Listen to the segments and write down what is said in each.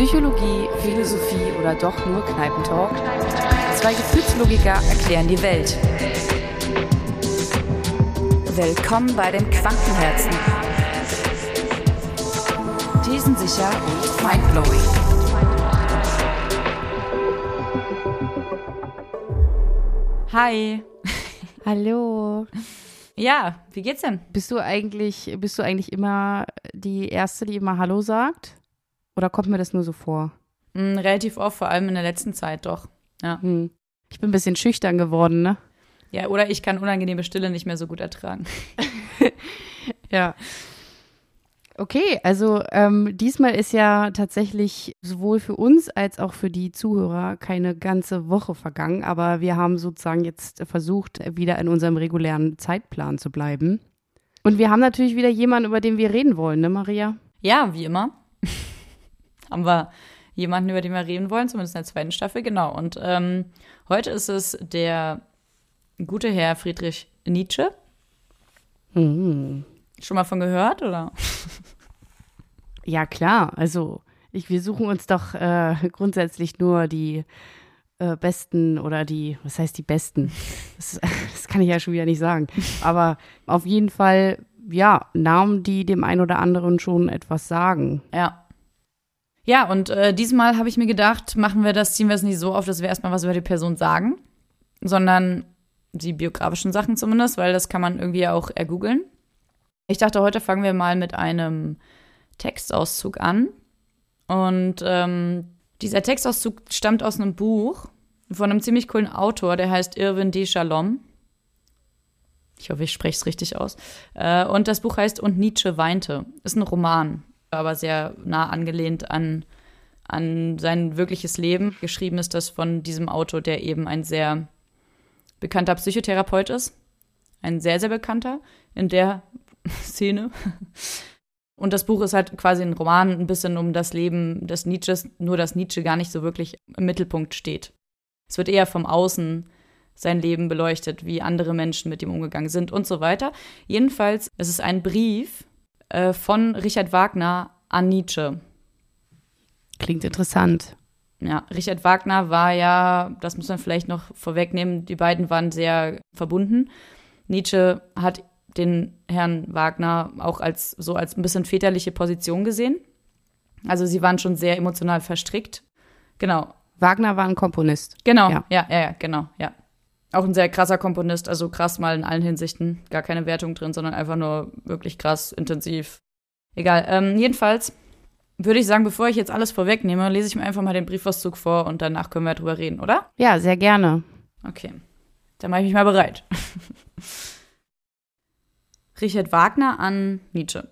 Psychologie, Philosophie oder doch nur Kneipentalk? Zwei Gefühlslogiker erklären die Welt. Willkommen bei den Quantenherzen. Thesensicher und mindblowing. Hi. Hallo. Ja, wie geht's denn? Bist du eigentlich, bist du eigentlich immer die Erste, die immer Hallo sagt? Oder kommt mir das nur so vor? Hm, relativ oft, vor allem in der letzten Zeit doch. Ja. Hm. Ich bin ein bisschen schüchtern geworden, ne? Ja, oder ich kann unangenehme Stille nicht mehr so gut ertragen. ja. Okay, also ähm, diesmal ist ja tatsächlich sowohl für uns als auch für die Zuhörer keine ganze Woche vergangen, aber wir haben sozusagen jetzt versucht, wieder in unserem regulären Zeitplan zu bleiben. Und wir haben natürlich wieder jemanden, über den wir reden wollen, ne, Maria? Ja, wie immer. haben wir jemanden, über den wir reden wollen, zumindest in der zweiten Staffel, genau. Und ähm, heute ist es der gute Herr Friedrich Nietzsche. Mhm. Schon mal von gehört, oder? Ja, klar. Also, ich, wir suchen uns doch äh, grundsätzlich nur die äh, besten oder die, was heißt die besten? Das, das, kann ich ja schon wieder nicht sagen. Aber auf jeden Fall, ja, Namen, die dem einen oder anderen schon etwas sagen. Ja. Ja, und äh, diesmal habe ich mir gedacht, machen wir das, ziehen wir es nicht so auf, dass wir erstmal was über die Person sagen, sondern die biografischen Sachen zumindest, weil das kann man irgendwie auch ergoogeln. Ich dachte, heute fangen wir mal mit einem Textauszug an. Und ähm, dieser Textauszug stammt aus einem Buch von einem ziemlich coolen Autor, der heißt Irwin D. Shalom. Ich hoffe, ich spreche es richtig aus. Äh, und das Buch heißt Und Nietzsche weinte. Ist ein Roman, aber sehr nah angelehnt an, an sein wirkliches Leben. Geschrieben ist das von diesem Autor, der eben ein sehr bekannter Psychotherapeut ist. Ein sehr, sehr bekannter in der Szene. Und das Buch ist halt quasi ein Roman, ein bisschen um das Leben des Nietzsches, nur dass Nietzsche gar nicht so wirklich im Mittelpunkt steht. Es wird eher vom Außen sein Leben beleuchtet, wie andere Menschen mit ihm umgegangen sind und so weiter. Jedenfalls, es ist ein Brief äh, von Richard Wagner an Nietzsche. Klingt interessant. Ja, Richard Wagner war ja, das muss man vielleicht noch vorwegnehmen, die beiden waren sehr verbunden. Nietzsche hat den Herrn Wagner auch als so als ein bisschen väterliche Position gesehen. Also sie waren schon sehr emotional verstrickt. Genau. Wagner war ein Komponist. Genau, ja, ja, ja, ja genau, ja. Auch ein sehr krasser Komponist, also krass mal in allen Hinsichten. Gar keine Wertung drin, sondern einfach nur wirklich krass, intensiv. Egal. Ähm, jedenfalls würde ich sagen, bevor ich jetzt alles vorwegnehme, lese ich mir einfach mal den Briefauszug vor und danach können wir drüber reden, oder? Ja, sehr gerne. Okay. Dann mache ich mich mal bereit. Richard Wagner an Nietzsche.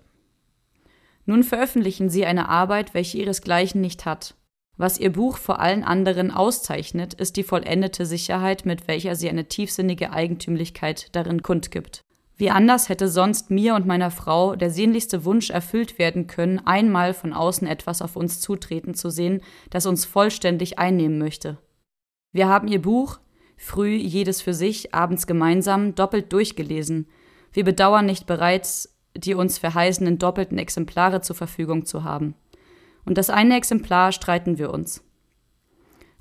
Nun veröffentlichen Sie eine Arbeit, welche ihresgleichen nicht hat. Was Ihr Buch vor allen anderen auszeichnet, ist die vollendete Sicherheit, mit welcher sie eine tiefsinnige Eigentümlichkeit darin kundgibt. Wie anders hätte sonst mir und meiner Frau der sehnlichste Wunsch erfüllt werden können, einmal von außen etwas auf uns zutreten zu sehen, das uns vollständig einnehmen möchte. Wir haben Ihr Buch, früh jedes für sich, abends gemeinsam, doppelt durchgelesen, wir bedauern nicht bereits, die uns verheißenen doppelten Exemplare zur Verfügung zu haben. Und das eine Exemplar streiten wir uns.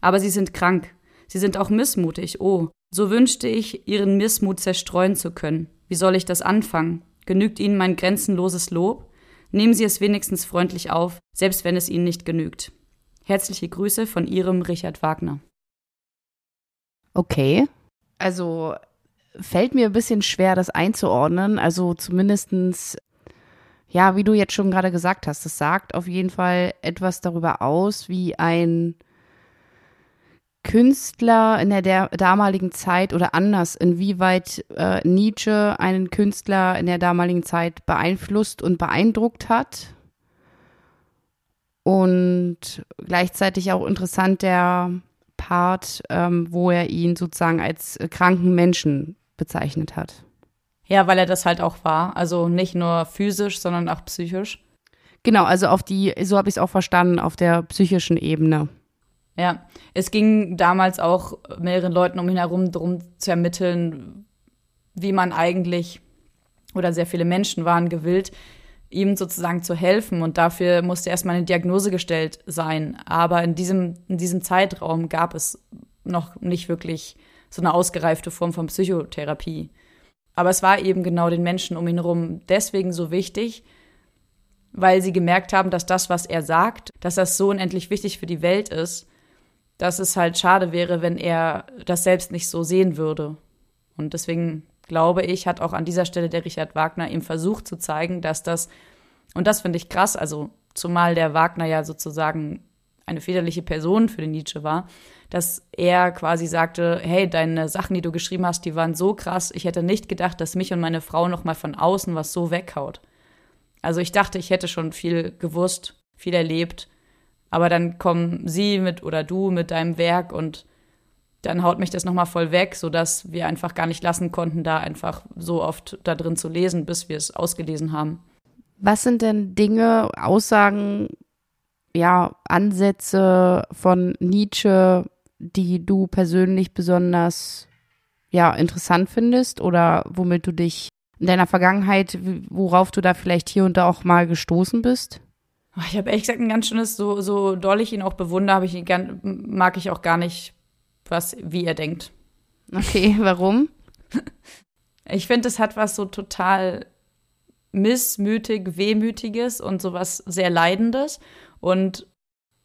Aber sie sind krank, sie sind auch missmutig, oh, so wünschte ich, ihren Missmut zerstreuen zu können. Wie soll ich das anfangen? Genügt Ihnen mein grenzenloses Lob? Nehmen Sie es wenigstens freundlich auf, selbst wenn es Ihnen nicht genügt. Herzliche Grüße von Ihrem Richard Wagner. Okay. Also fällt mir ein bisschen schwer, das einzuordnen. Also zumindestens, ja, wie du jetzt schon gerade gesagt hast, das sagt auf jeden Fall etwas darüber aus, wie ein Künstler in der, der damaligen Zeit oder anders, inwieweit äh, Nietzsche einen Künstler in der damaligen Zeit beeinflusst und beeindruckt hat. Und gleichzeitig auch interessant der Part, ähm, wo er ihn sozusagen als kranken Menschen bezeichnet hat. Ja, weil er das halt auch war. Also nicht nur physisch, sondern auch psychisch. Genau, also auf die, so habe ich es auch verstanden, auf der psychischen Ebene. Ja, es ging damals auch mehreren Leuten um ihn herum darum zu ermitteln, wie man eigentlich, oder sehr viele Menschen waren gewillt, ihm sozusagen zu helfen. Und dafür musste erstmal eine Diagnose gestellt sein. Aber in diesem, in diesem Zeitraum gab es noch nicht wirklich so eine ausgereifte Form von Psychotherapie. Aber es war eben genau den Menschen um ihn herum deswegen so wichtig, weil sie gemerkt haben, dass das, was er sagt, dass das so unendlich wichtig für die Welt ist, dass es halt schade wäre, wenn er das selbst nicht so sehen würde. Und deswegen glaube ich, hat auch an dieser Stelle der Richard Wagner ihm versucht zu zeigen, dass das, und das finde ich krass, also zumal der Wagner ja sozusagen eine väterliche Person für den Nietzsche war, dass er quasi sagte, hey, deine Sachen, die du geschrieben hast, die waren so krass, ich hätte nicht gedacht, dass mich und meine Frau noch mal von außen was so weghaut. Also ich dachte, ich hätte schon viel gewusst, viel erlebt, aber dann kommen sie mit oder du mit deinem Werk und dann haut mich das nochmal voll weg, sodass wir einfach gar nicht lassen konnten, da einfach so oft da drin zu lesen, bis wir es ausgelesen haben. Was sind denn Dinge, Aussagen, ja, Ansätze von Nietzsche, die du persönlich besonders ja, interessant findest oder womit du dich in deiner Vergangenheit, worauf du da vielleicht hier und da auch mal gestoßen bist? Ich habe ehrlich gesagt ein ganz schönes, so, so doll ich ihn auch bewundere, habe ich ihn gern, mag ich auch gar nicht was, wie er denkt. Okay, warum? Ich finde, es hat was so total missmütig, wehmütiges und sowas sehr Leidendes. Und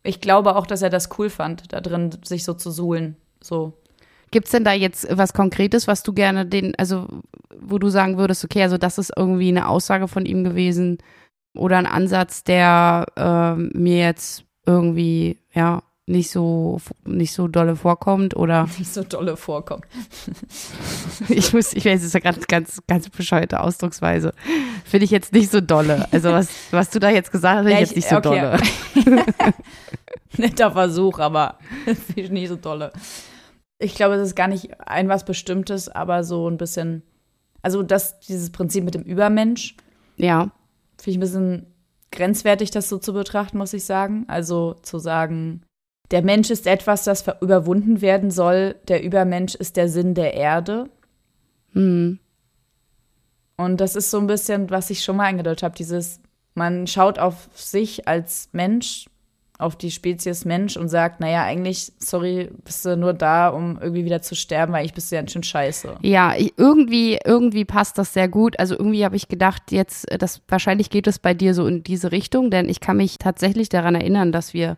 ich glaube auch, dass er das cool fand, da drin sich so zu suhlen. So. Gibt es denn da jetzt was Konkretes, was du gerne den, also wo du sagen würdest, okay, also das ist irgendwie eine Aussage von ihm gewesen oder ein Ansatz, der äh, mir jetzt irgendwie, ja, nicht so nicht so dolle vorkommt oder nicht so dolle vorkommt. ich muss, ich weiß, es ist ja ganz ganz ganz bescheuerte Ausdrucksweise. Finde ich jetzt nicht so dolle. Also was was du da jetzt gesagt hast, finde ja, ich jetzt nicht so okay. dolle. Netter Versuch, aber finde ich nicht so dolle. Ich glaube, es ist gar nicht ein was Bestimmtes, aber so ein bisschen, also das dieses Prinzip mit dem Übermensch. Ja. Finde ich ein bisschen grenzwertig, das so zu betrachten, muss ich sagen. Also zu sagen, der Mensch ist etwas, das überwunden werden soll. Der Übermensch ist der Sinn der Erde. Mhm. Und das ist so ein bisschen, was ich schon mal angedeutet habe, dieses, man schaut auf sich als Mensch, auf die Spezies Mensch und sagt, naja, eigentlich, sorry, bist du nur da, um irgendwie wieder zu sterben, weil ich bist du ja schön scheiße. Ja, irgendwie, irgendwie passt das sehr gut. Also irgendwie habe ich gedacht, jetzt, das, wahrscheinlich geht es bei dir so in diese Richtung, denn ich kann mich tatsächlich daran erinnern, dass wir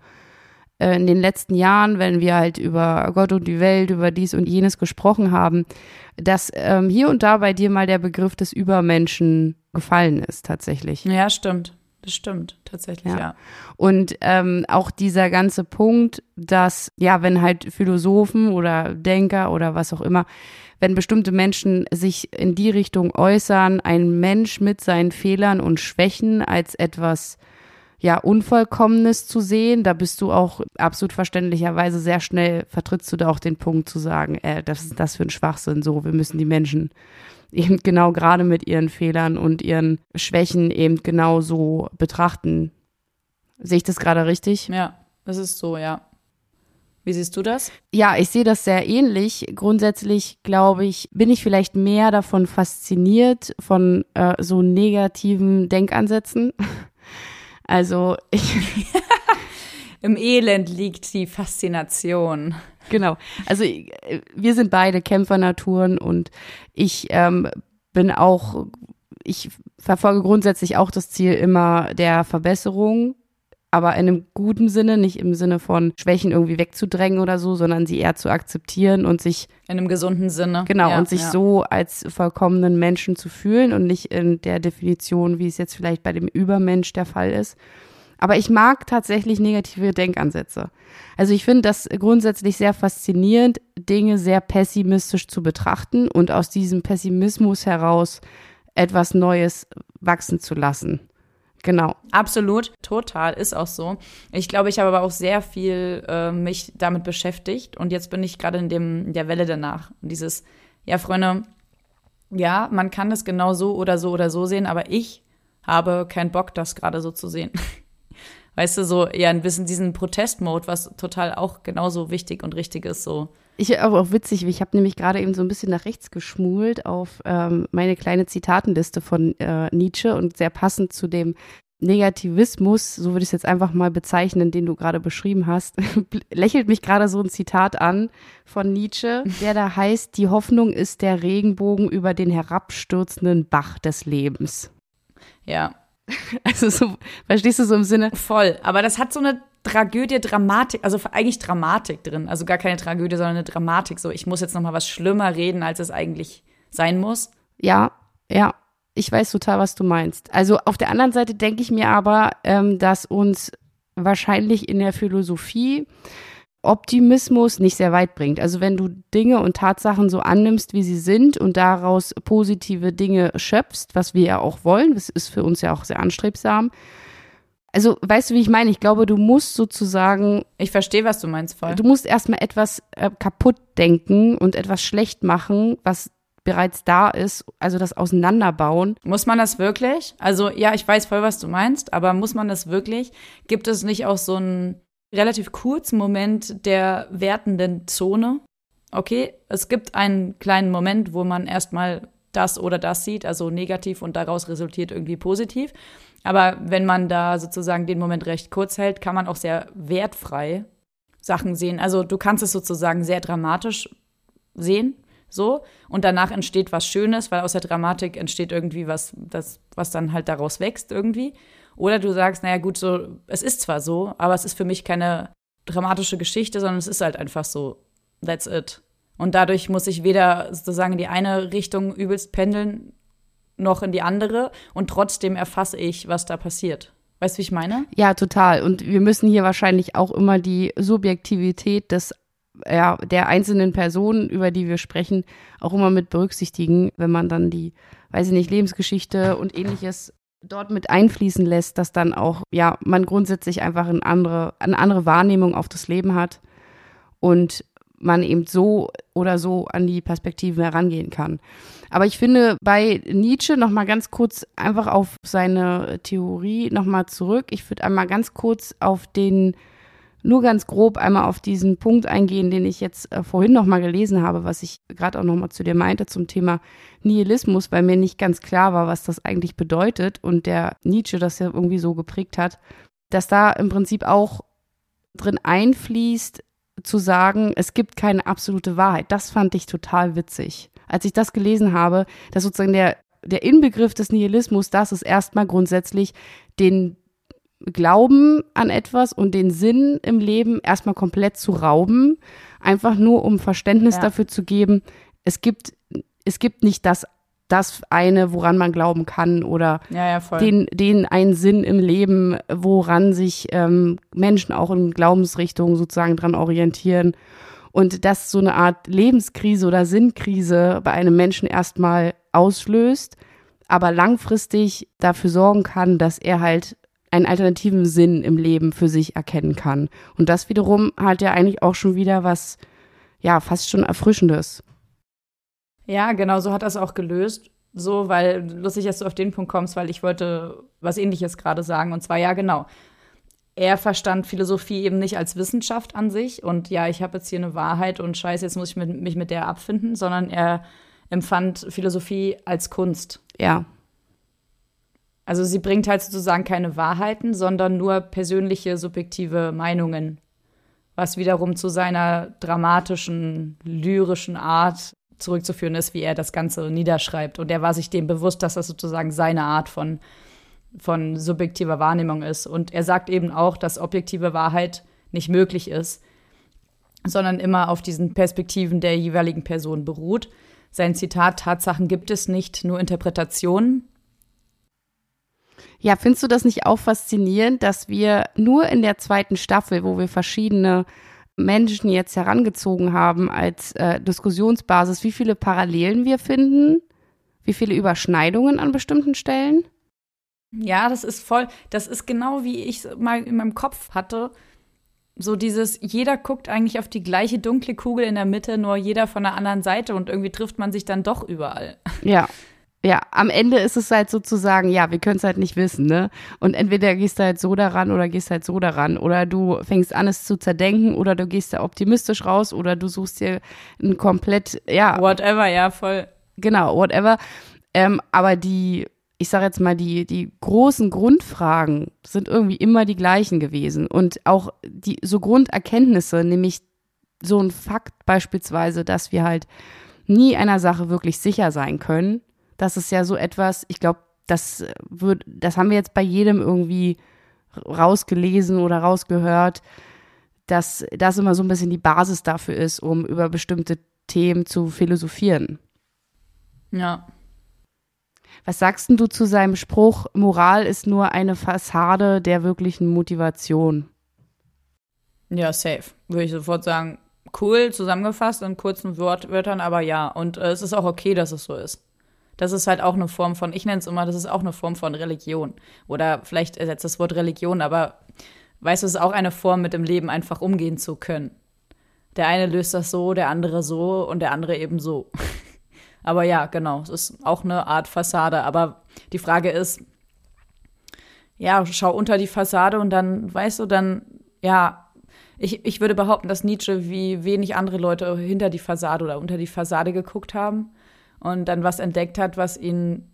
äh, in den letzten Jahren, wenn wir halt über Gott und die Welt, über dies und jenes gesprochen haben, dass ähm, hier und da bei dir mal der Begriff des Übermenschen gefallen ist, tatsächlich. Ja, stimmt. Das stimmt, tatsächlich, ja. ja. Und ähm, auch dieser ganze Punkt, dass, ja, wenn halt Philosophen oder Denker oder was auch immer, wenn bestimmte Menschen sich in die Richtung äußern, ein Mensch mit seinen Fehlern und Schwächen als etwas ja, Unvollkommenes zu sehen. Da bist du auch absolut verständlicherweise sehr schnell, vertrittst du da auch den Punkt zu sagen, äh, das ist das für ein Schwachsinn, so, wir müssen die Menschen eben genau gerade mit ihren Fehlern und ihren Schwächen eben genau so betrachten. Sehe ich das gerade richtig? Ja, das ist so, ja. Wie siehst du das? Ja, ich sehe das sehr ähnlich. Grundsätzlich glaube ich, bin ich vielleicht mehr davon fasziniert von äh, so negativen Denkansätzen also ich. Im Elend liegt die Faszination. Genau. Also wir sind beide Kämpfernaturen und ich ähm, bin auch, ich verfolge grundsätzlich auch das Ziel immer der Verbesserung, aber in einem guten Sinne, nicht im Sinne von Schwächen irgendwie wegzudrängen oder so, sondern sie eher zu akzeptieren und sich in einem gesunden Sinne. Genau, ja, und sich ja. so als vollkommenen Menschen zu fühlen und nicht in der Definition, wie es jetzt vielleicht bei dem Übermensch der Fall ist. Aber ich mag tatsächlich negative Denkansätze. Also ich finde das grundsätzlich sehr faszinierend, Dinge sehr pessimistisch zu betrachten und aus diesem Pessimismus heraus etwas Neues wachsen zu lassen. Genau. Absolut, total, ist auch so. Ich glaube, ich habe aber auch sehr viel äh, mich damit beschäftigt und jetzt bin ich gerade in in der Welle danach. Dieses, ja, Freunde, ja, man kann es genau so oder so oder so sehen, aber ich habe keinen Bock, das gerade so zu sehen. Weißt du, so eher ein bisschen diesen Protestmode, was total auch genauso wichtig und richtig ist, so. Ich aber auch witzig, ich habe nämlich gerade eben so ein bisschen nach rechts geschmult auf ähm, meine kleine Zitatenliste von äh, Nietzsche und sehr passend zu dem Negativismus, so würde ich es jetzt einfach mal bezeichnen, den du gerade beschrieben hast, lächelt mich gerade so ein Zitat an von Nietzsche, der da heißt, die Hoffnung ist der Regenbogen über den herabstürzenden Bach des Lebens. Ja. Also so, verstehst du so im Sinne? Voll, aber das hat so eine Tragödie, Dramatik, also eigentlich Dramatik drin, also gar keine Tragödie, sondern eine Dramatik, so ich muss jetzt noch mal was schlimmer reden, als es eigentlich sein muss. Ja, ja, ich weiß total, was du meinst. Also auf der anderen Seite denke ich mir aber, ähm, dass uns wahrscheinlich in der Philosophie Optimismus nicht sehr weit bringt. Also wenn du Dinge und Tatsachen so annimmst, wie sie sind und daraus positive Dinge schöpfst, was wir ja auch wollen, das ist für uns ja auch sehr anstrebsam. Also weißt du, wie ich meine? Ich glaube, du musst sozusagen. Ich verstehe, was du meinst, voll. Du musst erstmal etwas äh, kaputt denken und etwas schlecht machen, was bereits da ist, also das Auseinanderbauen. Muss man das wirklich? Also ja, ich weiß voll, was du meinst, aber muss man das wirklich? Gibt es nicht auch so einen relativ kurzen Moment der wertenden Zone? Okay, es gibt einen kleinen Moment, wo man erstmal das oder das sieht, also negativ und daraus resultiert irgendwie positiv. Aber wenn man da sozusagen den Moment recht kurz hält, kann man auch sehr wertfrei Sachen sehen. Also du kannst es sozusagen sehr dramatisch sehen, so und danach entsteht was Schönes, weil aus der Dramatik entsteht irgendwie was, das, was dann halt daraus wächst irgendwie. Oder du sagst, naja gut, so, es ist zwar so, aber es ist für mich keine dramatische Geschichte, sondern es ist halt einfach so. That's it. Und dadurch muss ich weder sozusagen in die eine Richtung übelst pendeln, noch in die andere. Und trotzdem erfasse ich, was da passiert. Weißt du, wie ich meine? Ja, total. Und wir müssen hier wahrscheinlich auch immer die Subjektivität des ja, der einzelnen Personen, über die wir sprechen, auch immer mit berücksichtigen, wenn man dann die, weiß ich nicht, Lebensgeschichte und ähnliches dort mit einfließen lässt, dass dann auch, ja, man grundsätzlich einfach eine andere, eine andere Wahrnehmung auf das Leben hat und man eben so oder so an die Perspektiven herangehen kann. Aber ich finde bei Nietzsche noch mal ganz kurz einfach auf seine Theorie noch mal zurück. Ich würde einmal ganz kurz auf den nur ganz grob einmal auf diesen Punkt eingehen, den ich jetzt äh, vorhin noch mal gelesen habe, was ich gerade auch noch mal zu dir meinte zum Thema Nihilismus, weil mir nicht ganz klar war, was das eigentlich bedeutet und der Nietzsche das ja irgendwie so geprägt hat, dass da im Prinzip auch drin einfließt, zu sagen, es gibt keine absolute Wahrheit. Das fand ich total witzig. Als ich das gelesen habe, dass sozusagen der, der Inbegriff des Nihilismus, das ist erstmal grundsätzlich den Glauben an etwas und den Sinn im Leben erstmal komplett zu rauben, einfach nur um Verständnis ja. dafür zu geben, es gibt, es gibt nicht das, das eine, woran man glauben kann oder ja, ja, den, den einen Sinn im Leben, woran sich ähm, Menschen auch in Glaubensrichtungen sozusagen dran orientieren. Und dass so eine Art Lebenskrise oder Sinnkrise bei einem Menschen erstmal auslöst, aber langfristig dafür sorgen kann, dass er halt einen alternativen Sinn im Leben für sich erkennen kann. Und das wiederum hat ja eigentlich auch schon wieder was, ja, fast schon Erfrischendes. Ja, genau, so hat das auch gelöst. So, weil lustig, dass du auf den Punkt kommst, weil ich wollte was ähnliches gerade sagen. Und zwar, ja, genau. Er verstand Philosophie eben nicht als Wissenschaft an sich und ja, ich habe jetzt hier eine Wahrheit und scheiße, jetzt muss ich mit, mich mit der abfinden, sondern er empfand Philosophie als Kunst. Ja. Also sie bringt halt sozusagen keine Wahrheiten, sondern nur persönliche, subjektive Meinungen, was wiederum zu seiner dramatischen, lyrischen Art zurückzuführen ist, wie er das Ganze niederschreibt. Und er war sich dem bewusst, dass das sozusagen seine Art von, von subjektiver Wahrnehmung ist. Und er sagt eben auch, dass objektive Wahrheit nicht möglich ist, sondern immer auf diesen Perspektiven der jeweiligen Person beruht. Sein Zitat, Tatsachen gibt es nicht, nur Interpretationen, ja, findest du das nicht auch faszinierend, dass wir nur in der zweiten Staffel, wo wir verschiedene Menschen jetzt herangezogen haben als äh, Diskussionsbasis, wie viele Parallelen wir finden, wie viele Überschneidungen an bestimmten Stellen? Ja, das ist voll, das ist genau wie ich es mal in meinem Kopf hatte. So dieses, jeder guckt eigentlich auf die gleiche dunkle Kugel in der Mitte, nur jeder von der anderen Seite und irgendwie trifft man sich dann doch überall. Ja, ja, am Ende ist es halt sozusagen, ja, wir können es halt nicht wissen, ne? Und entweder gehst du halt so daran oder gehst halt so daran. Oder du fängst an, es zu zerdenken oder du gehst da optimistisch raus oder du suchst dir ein komplett, ja. Whatever, ja, voll. Genau, whatever. Ähm, aber die, ich sage jetzt mal, die, die großen Grundfragen sind irgendwie immer die gleichen gewesen. Und auch die so Grunderkenntnisse, nämlich so ein Fakt beispielsweise, dass wir halt nie einer Sache wirklich sicher sein können das ist ja so etwas, ich glaube, das wird, das haben wir jetzt bei jedem irgendwie rausgelesen oder rausgehört, dass das immer so ein bisschen die Basis dafür ist, um über bestimmte Themen zu philosophieren. Ja. Was sagst du zu seinem Spruch, Moral ist nur eine Fassade der wirklichen Motivation? Ja, safe. Würde ich sofort sagen, cool zusammengefasst in kurzen Wortwörtern, aber ja. Und äh, es ist auch okay, dass es so ist. Das ist halt auch eine Form von, ich nenne es immer, das ist auch eine Form von Religion. Oder vielleicht ersetzt das Wort Religion, aber weißt du, es ist auch eine Form, mit dem Leben einfach umgehen zu können. Der eine löst das so, der andere so und der andere eben so. aber ja, genau, es ist auch eine Art Fassade. Aber die Frage ist, ja, schau unter die Fassade und dann, weißt du, dann, ja, ich, ich würde behaupten, dass Nietzsche wie wenig andere Leute hinter die Fassade oder unter die Fassade geguckt haben und dann was entdeckt hat, was ihn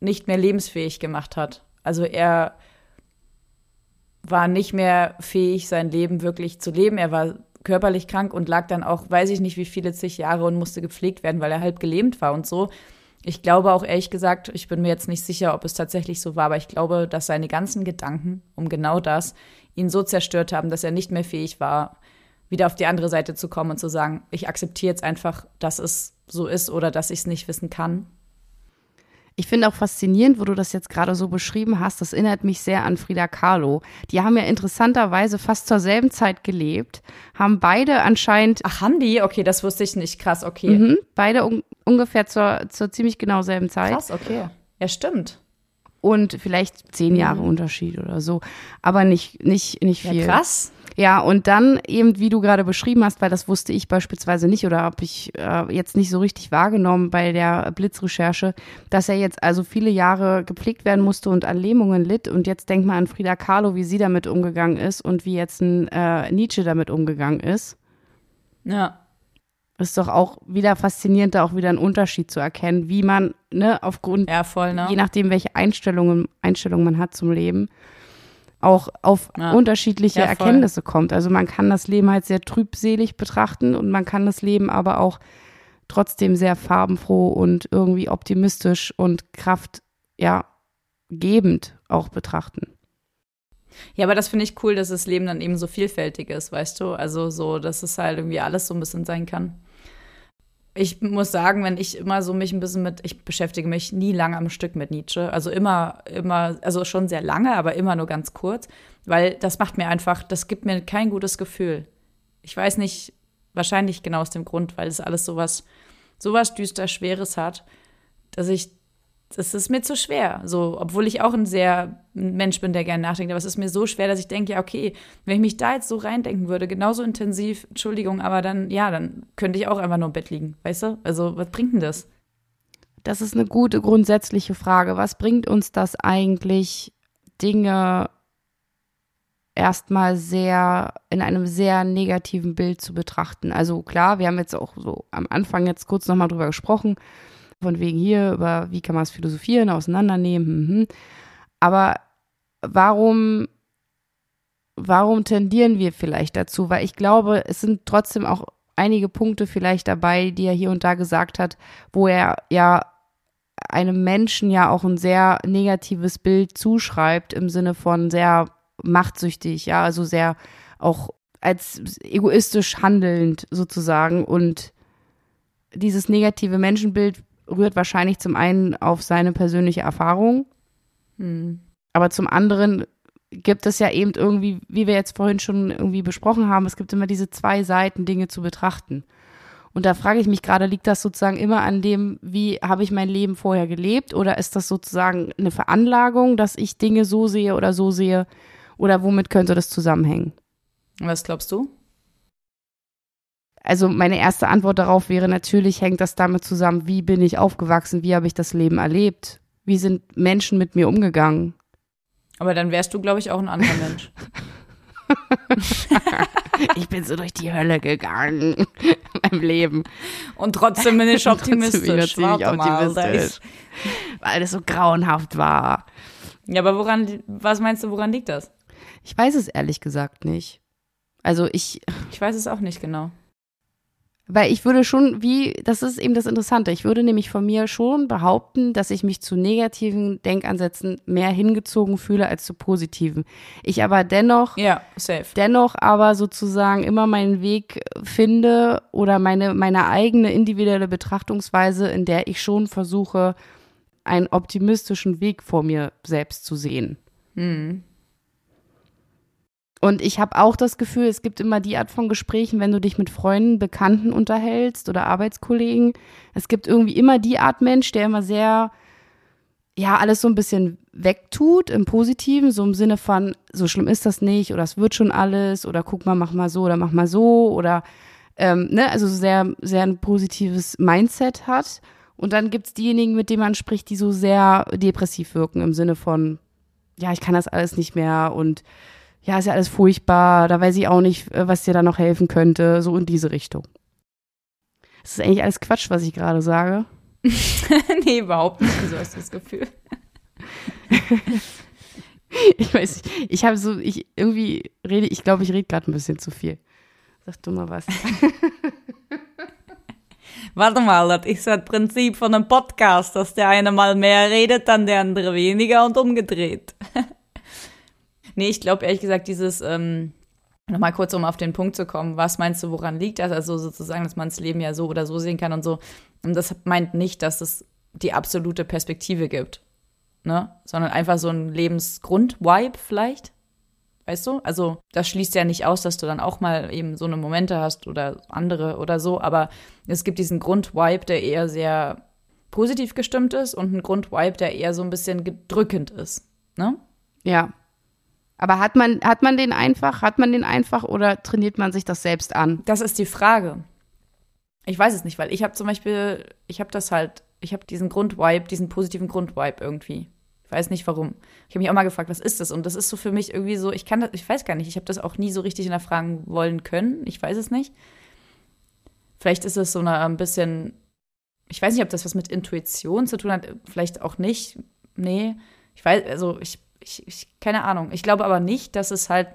nicht mehr lebensfähig gemacht hat. Also er war nicht mehr fähig, sein Leben wirklich zu leben. Er war körperlich krank und lag dann auch, weiß ich nicht, wie viele zig Jahre und musste gepflegt werden, weil er halb gelähmt war und so. Ich glaube auch ehrlich gesagt, ich bin mir jetzt nicht sicher, ob es tatsächlich so war, aber ich glaube, dass seine ganzen Gedanken um genau das ihn so zerstört haben, dass er nicht mehr fähig war, wieder auf die andere Seite zu kommen und zu sagen, ich akzeptiere jetzt einfach, dass es so ist oder dass ich es nicht wissen kann. Ich finde auch faszinierend, wo du das jetzt gerade so beschrieben hast. Das erinnert mich sehr an Frida Kahlo. Die haben ja interessanterweise fast zur selben Zeit gelebt, haben beide anscheinend. Ach, haben die? Okay, das wusste ich nicht. Krass, okay. Mhm, beide un ungefähr zur, zur ziemlich genau selben Zeit. Krass, okay. Ja, stimmt. Und vielleicht zehn Jahre mhm. Unterschied oder so. Aber nicht, nicht, nicht viel. Ja, krass. Ja, und dann eben, wie du gerade beschrieben hast, weil das wusste ich beispielsweise nicht oder habe ich äh, jetzt nicht so richtig wahrgenommen bei der Blitzrecherche, dass er jetzt also viele Jahre gepflegt werden musste und an Lähmungen litt. Und jetzt denk mal an Frida Kahlo, wie sie damit umgegangen ist und wie jetzt ein äh, Nietzsche damit umgegangen ist. Ja. Ist doch auch wieder faszinierend, da auch wieder einen Unterschied zu erkennen, wie man, ne, aufgrund, ja, voll, ne? je nachdem, welche Einstellungen, Einstellungen man hat zum Leben, auch auf ja. unterschiedliche ja, Erkenntnisse kommt. Also man kann das Leben halt sehr trübselig betrachten und man kann das Leben aber auch trotzdem sehr farbenfroh und irgendwie optimistisch und Kraft, ja, gebend auch betrachten. Ja, aber das finde ich cool, dass das Leben dann eben so vielfältig ist, weißt du? Also so, dass es halt irgendwie alles so ein bisschen sein kann ich muss sagen, wenn ich immer so mich ein bisschen mit, ich beschäftige mich nie lange am Stück mit Nietzsche. Also immer, immer, also schon sehr lange, aber immer nur ganz kurz, weil das macht mir einfach, das gibt mir kein gutes Gefühl. Ich weiß nicht, wahrscheinlich genau aus dem Grund, weil es alles sowas, sowas düster Schweres hat, dass ich das ist mir zu schwer. So, obwohl ich auch ein sehr Mensch bin, der gerne nachdenkt. Aber es ist mir so schwer, dass ich denke, ja, okay, wenn ich mich da jetzt so reindenken würde, genauso intensiv, Entschuldigung, aber dann, ja, dann könnte ich auch einfach nur im Bett liegen, weißt du? Also, was bringt denn das? Das ist eine gute grundsätzliche Frage. Was bringt uns das eigentlich, Dinge erstmal sehr in einem sehr negativen Bild zu betrachten? Also klar, wir haben jetzt auch so am Anfang jetzt kurz nochmal drüber gesprochen von wegen hier, über wie kann man es philosophieren, auseinandernehmen. Hm, hm. Aber warum, warum tendieren wir vielleicht dazu? Weil ich glaube, es sind trotzdem auch einige Punkte vielleicht dabei, die er hier und da gesagt hat, wo er ja einem Menschen ja auch ein sehr negatives Bild zuschreibt, im Sinne von sehr machtsüchtig, ja, also sehr auch als egoistisch handelnd sozusagen und dieses negative Menschenbild rührt wahrscheinlich zum einen auf seine persönliche Erfahrung, mhm. aber zum anderen gibt es ja eben irgendwie, wie wir jetzt vorhin schon irgendwie besprochen haben, es gibt immer diese zwei Seiten, Dinge zu betrachten. Und da frage ich mich gerade, liegt das sozusagen immer an dem, wie habe ich mein Leben vorher gelebt oder ist das sozusagen eine Veranlagung, dass ich Dinge so sehe oder so sehe oder womit könnte das zusammenhängen? Was glaubst du? Also meine erste Antwort darauf wäre natürlich, hängt das damit zusammen, wie bin ich aufgewachsen, wie habe ich das Leben erlebt, wie sind Menschen mit mir umgegangen. Aber dann wärst du, glaube ich, auch ein anderer Mensch. ich bin so durch die Hölle gegangen in meinem Leben. Und trotzdem bin ich optimistisch. Trotzdem bin ich optimistisch. Weil es so grauenhaft war. Ja, aber woran, was meinst du, woran liegt das? Ich weiß es ehrlich gesagt nicht. Also ich. Ich weiß es auch nicht genau. Weil ich würde schon, wie, das ist eben das Interessante, ich würde nämlich von mir schon behaupten, dass ich mich zu negativen Denkansätzen mehr hingezogen fühle als zu positiven. Ich aber dennoch, ja, safe. dennoch aber sozusagen immer meinen Weg finde oder meine, meine eigene individuelle Betrachtungsweise, in der ich schon versuche, einen optimistischen Weg vor mir selbst zu sehen. Hm. Und ich habe auch das Gefühl, es gibt immer die Art von Gesprächen, wenn du dich mit Freunden, Bekannten unterhältst oder Arbeitskollegen. Es gibt irgendwie immer die Art Mensch, der immer sehr, ja, alles so ein bisschen wegtut im Positiven, so im Sinne von, so schlimm ist das nicht oder es wird schon alles oder guck mal, mach mal so oder mach mal so oder, ähm, ne, also sehr, sehr ein positives Mindset hat. Und dann gibt's diejenigen, mit denen man spricht, die so sehr depressiv wirken im Sinne von, ja, ich kann das alles nicht mehr und ja, ist ja alles furchtbar, da weiß ich auch nicht, äh, was dir da noch helfen könnte, so in diese Richtung. Das ist eigentlich alles Quatsch, was ich gerade sage. nee, überhaupt nicht. So hast du das Gefühl. ich weiß nicht. Ich habe so, ich irgendwie rede, ich glaube, ich rede gerade ein bisschen zu viel. Sag du mal was. Warte mal, das ist das Prinzip von einem Podcast, dass der eine mal mehr redet, dann der andere weniger und umgedreht. Nee, ich glaube ehrlich gesagt, dieses, ähm, nochmal kurz, um auf den Punkt zu kommen, was meinst du, woran liegt das? Also sozusagen, dass man das Leben ja so oder so sehen kann und so. Und das meint nicht, dass es die absolute Perspektive gibt, ne? Sondern einfach so ein Lebensgrund-Vibe vielleicht. Weißt du? Also, das schließt ja nicht aus, dass du dann auch mal eben so eine Momente hast oder andere oder so, aber es gibt diesen Grund-Vibe, der eher sehr positiv gestimmt ist und einen Grund-Vibe, der eher so ein bisschen gedrückend ist, ne? Ja, aber hat man, hat man den einfach, hat man den einfach oder trainiert man sich das selbst an? Das ist die Frage. Ich weiß es nicht, weil ich habe zum Beispiel, ich habe das halt, ich habe diesen Grundvibe, diesen positiven Grundvibe irgendwie. Ich weiß nicht warum. Ich habe mich auch mal gefragt, was ist das? Und das ist so für mich irgendwie so, ich kann das, ich weiß gar nicht, ich habe das auch nie so richtig hinterfragen wollen können. Ich weiß es nicht. Vielleicht ist es so eine, ein bisschen, ich weiß nicht, ob das was mit Intuition zu tun hat, vielleicht auch nicht. Nee, ich weiß, also ich ich, ich, keine Ahnung. Ich glaube aber nicht, dass es halt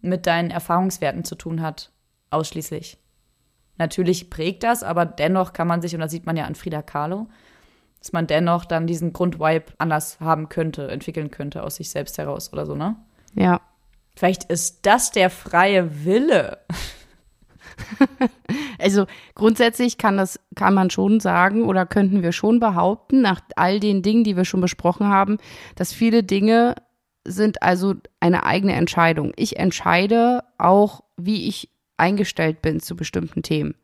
mit deinen Erfahrungswerten zu tun hat, ausschließlich. Natürlich prägt das, aber dennoch kann man sich, und das sieht man ja an Frida Kahlo, dass man dennoch dann diesen Grundvibe anders haben könnte, entwickeln könnte aus sich selbst heraus oder so, ne? Ja. Vielleicht ist das der freie Wille. also grundsätzlich kann das, kann man schon sagen oder könnten wir schon behaupten, nach all den Dingen, die wir schon besprochen haben, dass viele Dinge sind also eine eigene Entscheidung. Ich entscheide auch, wie ich eingestellt bin zu bestimmten Themen.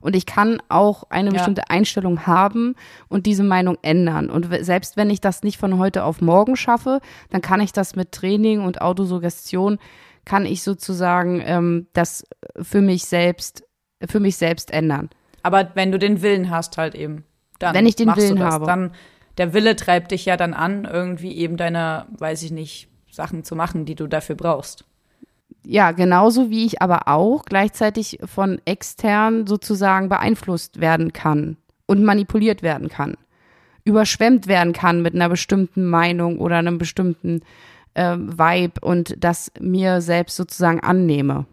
Und ich kann auch eine ja. bestimmte Einstellung haben und diese Meinung ändern. Und selbst wenn ich das nicht von heute auf morgen schaffe, dann kann ich das mit Training und Autosuggestion kann ich sozusagen ähm, das für mich selbst, für mich selbst ändern. Aber wenn du den Willen hast, halt eben. Dann wenn ich den machst Willen du das. habe. Dann der Wille treibt dich ja dann an, irgendwie eben deine, weiß ich nicht, Sachen zu machen, die du dafür brauchst. Ja, genauso wie ich aber auch gleichzeitig von extern sozusagen beeinflusst werden kann und manipuliert werden kann. Überschwemmt werden kann mit einer bestimmten Meinung oder einem bestimmten äh, Vibe und das mir selbst sozusagen annehme.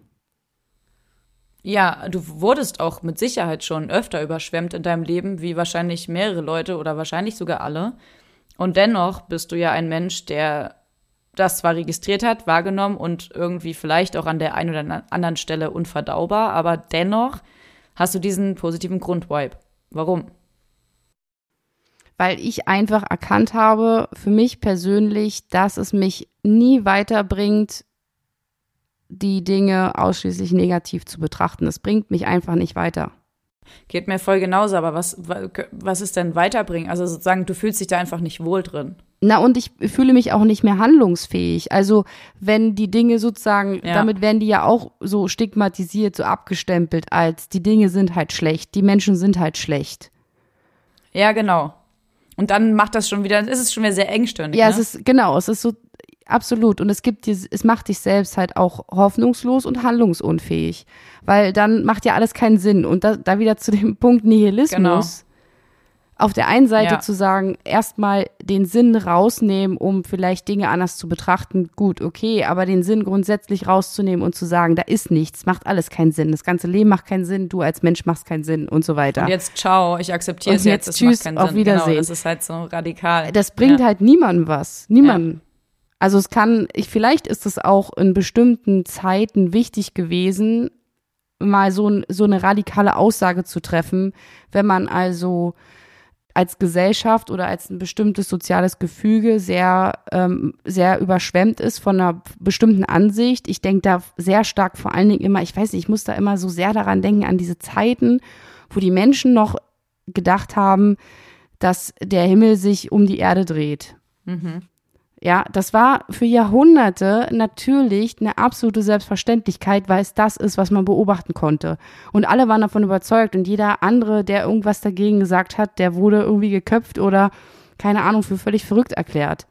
Ja, du wurdest auch mit Sicherheit schon öfter überschwemmt in deinem Leben, wie wahrscheinlich mehrere Leute oder wahrscheinlich sogar alle. Und dennoch bist du ja ein Mensch, der das zwar registriert hat, wahrgenommen und irgendwie vielleicht auch an der einen oder anderen Stelle unverdaubar, aber dennoch hast du diesen positiven Grundvibe. Warum? weil ich einfach erkannt habe, für mich persönlich, dass es mich nie weiterbringt, die Dinge ausschließlich negativ zu betrachten. Es bringt mich einfach nicht weiter. Geht mir voll genauso, aber was, was ist denn weiterbringen? Also sozusagen, du fühlst dich da einfach nicht wohl drin. Na, und ich fühle mich auch nicht mehr handlungsfähig. Also, wenn die Dinge sozusagen, ja. damit werden die ja auch so stigmatisiert, so abgestempelt, als die Dinge sind halt schlecht, die Menschen sind halt schlecht. Ja, genau. Und dann macht das schon wieder, ist es schon wieder sehr engstirnig. Ja, ne? es ist, genau, es ist so, absolut. Und es gibt dir, es macht dich selbst halt auch hoffnungslos und handlungsunfähig. Weil dann macht ja alles keinen Sinn. Und da, da wieder zu dem Punkt Nihilismus. Genau. Auf der einen Seite ja. zu sagen, erstmal den Sinn rausnehmen, um vielleicht Dinge anders zu betrachten, gut, okay, aber den Sinn grundsätzlich rauszunehmen und zu sagen, da ist nichts, macht alles keinen Sinn. Das ganze Leben macht keinen Sinn, du als Mensch machst keinen Sinn und so weiter. Und jetzt ciao, ich akzeptiere es jetzt, jetzt tschüss, auf Sinn. Wiedersehen. Genau, das ist halt so radikal. Das bringt ja. halt niemandem was. Niemandem. Ja. Also es kann, ich, vielleicht ist es auch in bestimmten Zeiten wichtig gewesen, mal so, so eine radikale Aussage zu treffen, wenn man also als Gesellschaft oder als ein bestimmtes soziales Gefüge sehr, ähm, sehr überschwemmt ist von einer bestimmten Ansicht. Ich denke da sehr stark vor allen Dingen immer, ich weiß nicht, ich muss da immer so sehr daran denken, an diese Zeiten, wo die Menschen noch gedacht haben, dass der Himmel sich um die Erde dreht. Mhm. Ja, das war für Jahrhunderte natürlich eine absolute Selbstverständlichkeit, weil es das ist, was man beobachten konnte. Und alle waren davon überzeugt und jeder andere, der irgendwas dagegen gesagt hat, der wurde irgendwie geköpft oder keine Ahnung für völlig verrückt erklärt.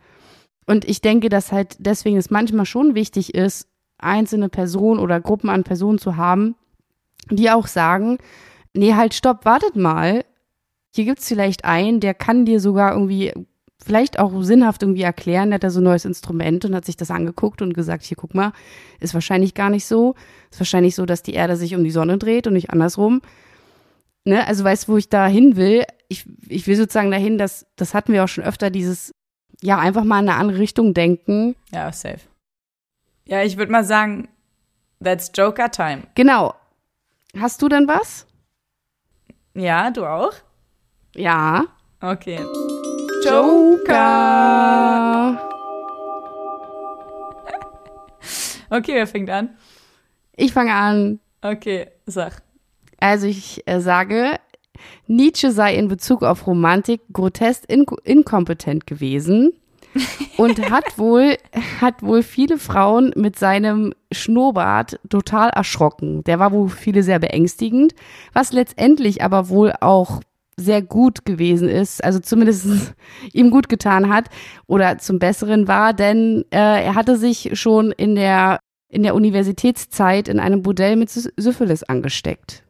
Und ich denke, dass halt deswegen es manchmal schon wichtig ist, einzelne Personen oder Gruppen an Personen zu haben, die auch sagen, nee, halt, stopp, wartet mal. Hier gibt's vielleicht einen, der kann dir sogar irgendwie vielleicht auch sinnhaft irgendwie erklären. Der hat da so ein neues Instrument und hat sich das angeguckt und gesagt, hier guck mal, ist wahrscheinlich gar nicht so. Ist wahrscheinlich so, dass die Erde sich um die Sonne dreht und nicht andersrum. Ne? Also weißt du, wo ich da hin will? Ich, ich will sozusagen dahin, dass, das hatten wir auch schon öfter, dieses, ja, einfach mal in eine andere Richtung denken. Ja, safe. Ja, ich würde mal sagen, that's Joker time. Genau. Hast du denn was? Ja, du auch? Ja. Okay. Joker. Okay, wer fängt an? Ich fange an. Okay, sag. Also ich äh, sage, Nietzsche sei in Bezug auf Romantik grotesk in inkompetent gewesen und hat wohl, hat wohl viele Frauen mit seinem Schnurrbart total erschrocken. Der war wohl viele sehr beängstigend, was letztendlich aber wohl auch sehr gut gewesen ist, also zumindest ihm gut getan hat oder zum Besseren war, denn äh, er hatte sich schon in der, in der Universitätszeit in einem Bordell mit Syphilis angesteckt.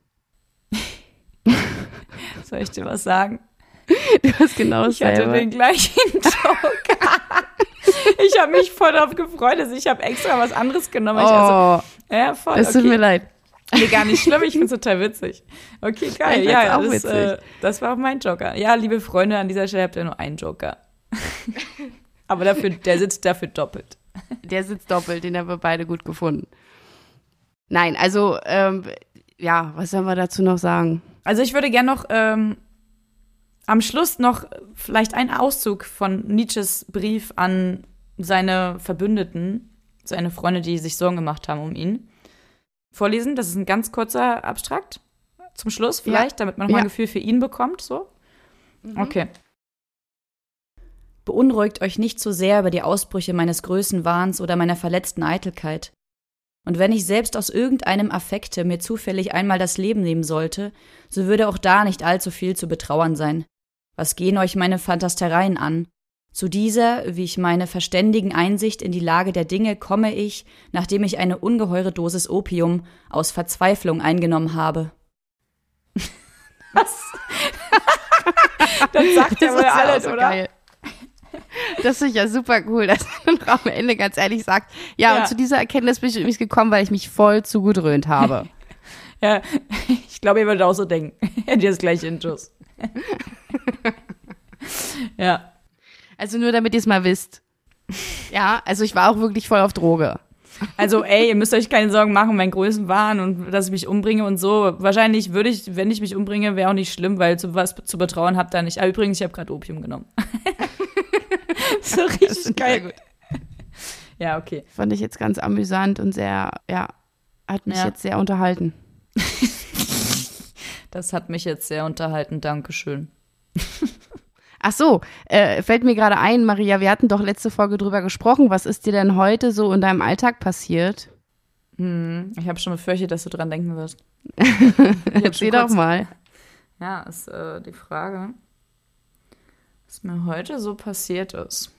Soll ich dir was sagen? Du hast genau Ich hatte den gleichen Joke. ich habe mich voll darauf gefreut, also ich habe extra was anderes genommen. Oh, also, ja, voll, es tut mir leid. Nee, gar nicht schlimm, ich finde es total witzig. Okay, geil. Ja, auch das. Äh, das war auch mein Joker. Ja, liebe Freunde, an dieser Stelle habt ihr nur einen Joker. Aber dafür, der sitzt dafür doppelt. Der sitzt doppelt, den haben wir beide gut gefunden. Nein, also, ähm, ja, was sollen wir dazu noch sagen? Also ich würde gerne noch ähm, am Schluss noch vielleicht einen Auszug von Nietzsches Brief an seine Verbündeten, seine Freunde, die sich Sorgen gemacht haben um ihn vorlesen? Das ist ein ganz kurzer Abstrakt zum Schluss vielleicht, ja. damit man noch ja. ein Gefühl für ihn bekommt, so? Mhm. Okay. Beunruhigt euch nicht so sehr über die Ausbrüche meines Größenwahns oder meiner verletzten Eitelkeit. Und wenn ich selbst aus irgendeinem Affekte mir zufällig einmal das Leben nehmen sollte, so würde auch da nicht allzu viel zu betrauern sein. Was gehen euch meine Fantastereien an? Zu dieser, wie ich meine, verständigen Einsicht in die Lage der Dinge komme ich, nachdem ich eine ungeheure Dosis Opium aus Verzweiflung eingenommen habe. Was? das sagt ja wohl alles, so oder? Geil. Das ist ja super cool, dass man am Ende ganz ehrlich sagt, ja, ja, und zu dieser Erkenntnis bin ich übrigens gekommen, weil ich mich voll zugedröhnt habe. ja, ich glaube, ihr würdet auch so denken. Hättet ihr das gleiche Intus. ja. Also nur damit ihr es mal wisst. Ja, also ich war auch wirklich voll auf Droge. Also, ey, ihr müsst euch keine Sorgen machen, mein Größen waren und dass ich mich umbringe und so. Wahrscheinlich würde ich, wenn ich mich umbringe, wäre auch nicht schlimm, weil zu was zu betrauen habt da nicht. Aber übrigens, ich habe gerade Opium genommen. so richtig geil. Gut. Ja, okay. Fand ich jetzt ganz amüsant und sehr, ja, hat mich ja. jetzt sehr unterhalten. Das hat mich jetzt sehr unterhalten. Dankeschön. Ach so, äh, fällt mir gerade ein, Maria, wir hatten doch letzte Folge drüber gesprochen. Was ist dir denn heute so in deinem Alltag passiert? Hm, ich habe schon befürchtet, dass du dran denken wirst. Erzähl doch mal. Ja, ist äh, die Frage, was mir heute so passiert ist.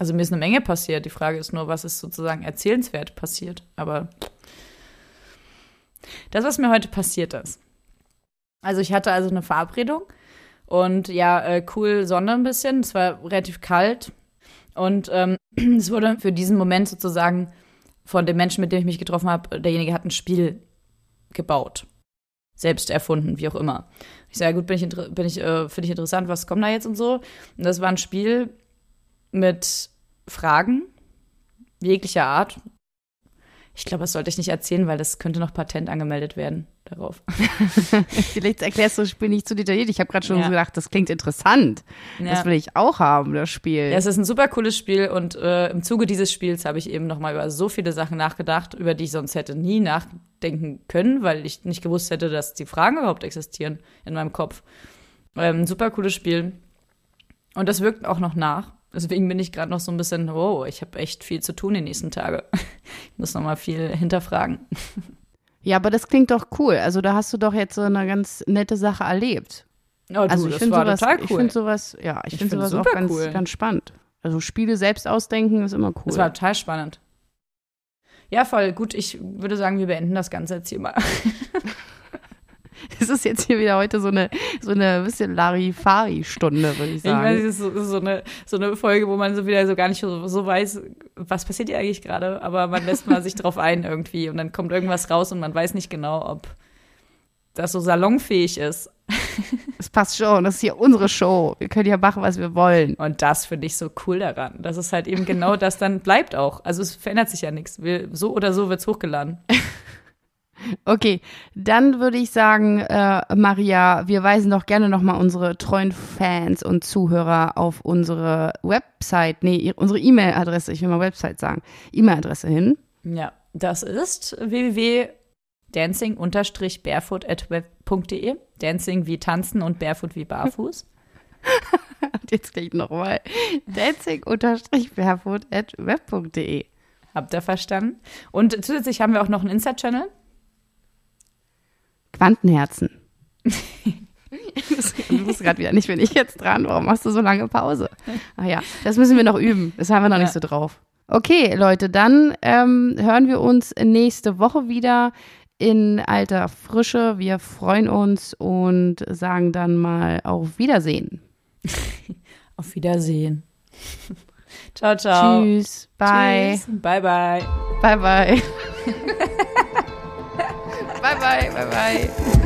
Also mir ist eine Menge passiert. Die Frage ist nur, was ist sozusagen erzählenswert passiert. Aber das, was mir heute passiert ist. Also ich hatte also eine Verabredung und ja, äh, cool Sonne ein bisschen. Es war relativ kalt und ähm, es wurde für diesen Moment sozusagen von dem Menschen, mit dem ich mich getroffen habe, derjenige hat ein Spiel gebaut. Selbst erfunden, wie auch immer. Ich sage, gut, bin ich, bin ich äh, finde ich interessant, was kommt da jetzt und so. Und das war ein Spiel mit Fragen jeglicher Art. Ich glaube, das sollte ich nicht erzählen, weil das könnte noch Patent angemeldet werden darauf. Vielleicht erklärst du das Spiel nicht zu detailliert. Ich habe gerade schon ja. so gedacht, das klingt interessant. Ja. Das will ich auch haben, das Spiel. Ja, es ist ein super cooles Spiel und äh, im Zuge dieses Spiels habe ich eben noch mal über so viele Sachen nachgedacht, über die ich sonst hätte nie nachdenken können, weil ich nicht gewusst hätte, dass die Fragen überhaupt existieren in meinem Kopf. Ähm, super cooles Spiel. Und das wirkt auch noch nach. Deswegen bin ich gerade noch so ein bisschen, wow, ich habe echt viel zu tun die nächsten Tage. Ich muss noch mal viel hinterfragen. Ja, aber das klingt doch cool. Also da hast du doch jetzt so eine ganz nette Sache erlebt. Oh, du, also ich finde sowas, cool. ich finde sowas, ja, ich, ich finde sowas auch ganz, cool. ganz spannend. Also Spiele selbst ausdenken ist immer cool. Das war total spannend. Ja, voll gut. Ich würde sagen, wir beenden das Ganze jetzt hier mal. Es ist jetzt hier wieder heute so eine, so eine bisschen Larifari-Stunde, würde ich sagen. Ich meine, es ist so, so, eine, so eine Folge, wo man so wieder so gar nicht so, so weiß, was passiert hier eigentlich gerade, aber man lässt mal sich drauf ein irgendwie und dann kommt irgendwas raus und man weiß nicht genau, ob das so salonfähig ist. Es passt schon, das ist hier unsere Show. Wir können ja machen, was wir wollen. Und das finde ich so cool daran. Das ist halt eben genau das dann bleibt auch. Also es verändert sich ja nichts. so oder so wird es hochgeladen. Okay, dann würde ich sagen, äh, Maria, wir weisen doch gerne nochmal unsere treuen Fans und Zuhörer auf unsere Website, nee, unsere E-Mail-Adresse, ich will mal Website sagen, E-Mail-Adresse hin. Ja, das ist www.dancing-barefoot.web.de. Dancing wie tanzen und barefoot wie barfuß. und jetzt gleich nochmal. Dancing-barefoot.web.de. Habt ihr verstanden? Und zusätzlich haben wir auch noch einen Insta-Channel. Quantenherzen. du bist gerade wieder nicht, bin ich jetzt dran. Warum machst du so lange Pause? Ach ja, das müssen wir noch üben. Das haben wir noch ja. nicht so drauf. Okay, Leute, dann ähm, hören wir uns nächste Woche wieder in alter Frische. Wir freuen uns und sagen dann mal auf Wiedersehen. auf Wiedersehen. ciao, ciao. Tschüss. Bye. Tschüss. Bye, bye. Bye, bye. bye, bye, bye, bye.